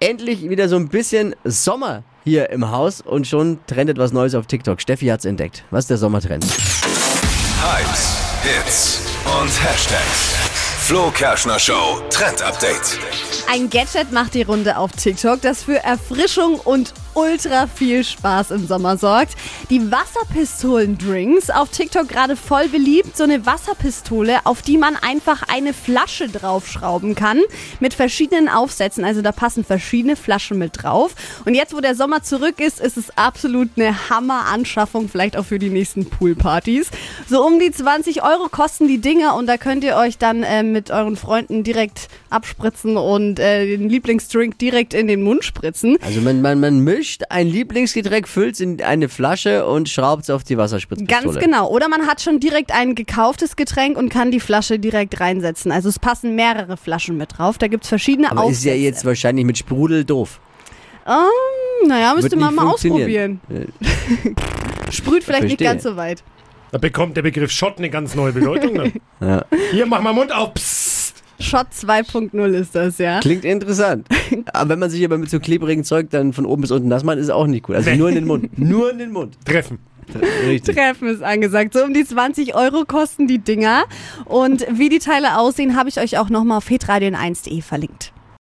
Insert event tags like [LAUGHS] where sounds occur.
endlich wieder so ein bisschen Sommer hier im Haus und schon trendet was Neues auf TikTok. Steffi hat's entdeckt. Was ist der Sommertrend? Hypes, Hits und Hashtags. Flo Kerschner Show Trend Update. Ein Gadget macht die Runde auf TikTok, das für Erfrischung und ultra viel Spaß im Sommer sorgt. Die Wasserpistolen-Drinks auf TikTok gerade voll beliebt. So eine Wasserpistole, auf die man einfach eine Flasche draufschrauben kann mit verschiedenen Aufsätzen. Also da passen verschiedene Flaschen mit drauf. Und jetzt, wo der Sommer zurück ist, ist es absolut eine Hammer-Anschaffung, vielleicht auch für die nächsten Poolpartys. So um die 20 Euro kosten die Dinger und da könnt ihr euch dann äh, mit euren Freunden direkt abspritzen und äh, den Lieblingsdrink direkt in den Mund spritzen. Also man, man, man mischt ein Lieblingsgetränk, füllt es in eine Flasche und schraubt es auf die Wasserspritzpistole. Ganz genau. Oder man hat schon direkt ein gekauftes Getränk und kann die Flasche direkt reinsetzen. Also es passen mehrere Flaschen mit drauf. Da gibt es verschiedene Aber ist Aufsätze. ja jetzt wahrscheinlich mit Sprudel doof. Ähm, naja, müsste man mal ausprobieren. [LAUGHS] Sprüht vielleicht nicht ganz so weit. Da bekommt der Begriff Shot eine ganz neue Bedeutung. Dann. [LAUGHS] Ja. Hier, mach mal Mund auf. Psst. Shot 2.0 ist das, ja. Klingt interessant. Aber wenn man sich aber mit so klebrigem Zeug dann von oben bis unten nass macht, ist auch nicht gut. Also Nee. nur in den Mund. Nur in den Mund. Treffen. Richtig. Treffen ist angesagt. So um die 20 Euro kosten die Dinger. Und wie die Teile aussehen, habe ich euch auch nochmal auf hitradion1.de verlinkt.